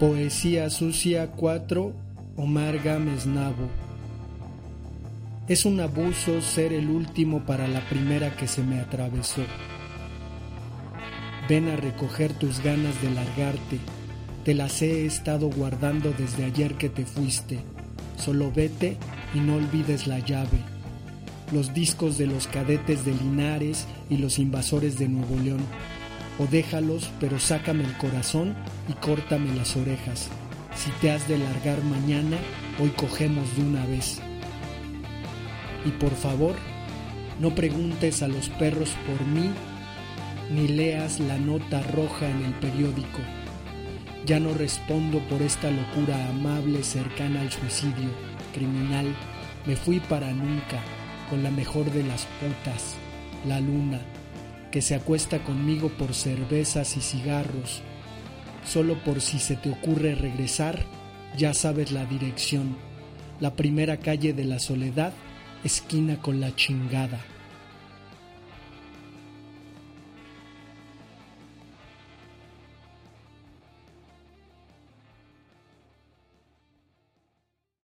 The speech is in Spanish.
Poesía Sucia 4, Omar Gámez Nabo. Es un abuso ser el último para la primera que se me atravesó. Ven a recoger tus ganas de largarte. Te las he estado guardando desde ayer que te fuiste. Solo vete y no olvides la llave. Los discos de los cadetes de Linares y los invasores de Nuevo León o déjalos, pero sácame el corazón y córtame las orejas. Si te has de largar mañana, hoy cogemos de una vez. Y por favor, no preguntes a los perros por mí, ni leas la nota roja en el periódico. Ya no respondo por esta locura amable cercana al suicidio, criminal. Me fui para nunca, con la mejor de las putas, la luna que se acuesta conmigo por cervezas y cigarros. Solo por si se te ocurre regresar, ya sabes la dirección. La primera calle de la soledad, esquina con la chingada.